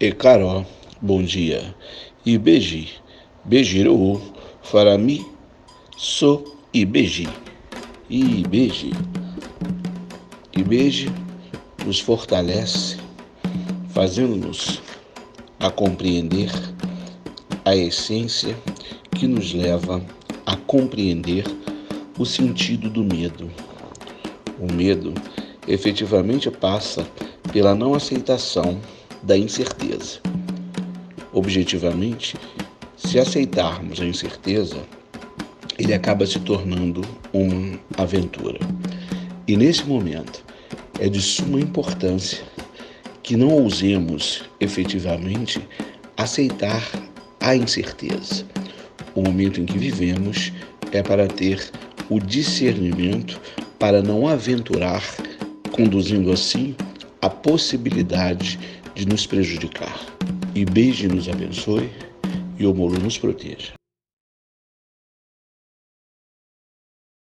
e Carol, bom dia. E beiji, beijirou, farami, so e beiji. E beije. E beije nos fortalece, fazendo-nos a compreender a essência que nos leva a compreender o sentido do medo. O medo efetivamente passa pela não aceitação da incerteza. Objetivamente, se aceitarmos a incerteza, ele acaba se tornando uma aventura. E nesse momento é de suma importância que não ousemos efetivamente aceitar a incerteza. O momento em que vivemos é para ter o discernimento para não aventurar, conduzindo assim a possibilidade de nos prejudicar. E Beije nos abençoe e o Molo nos proteja.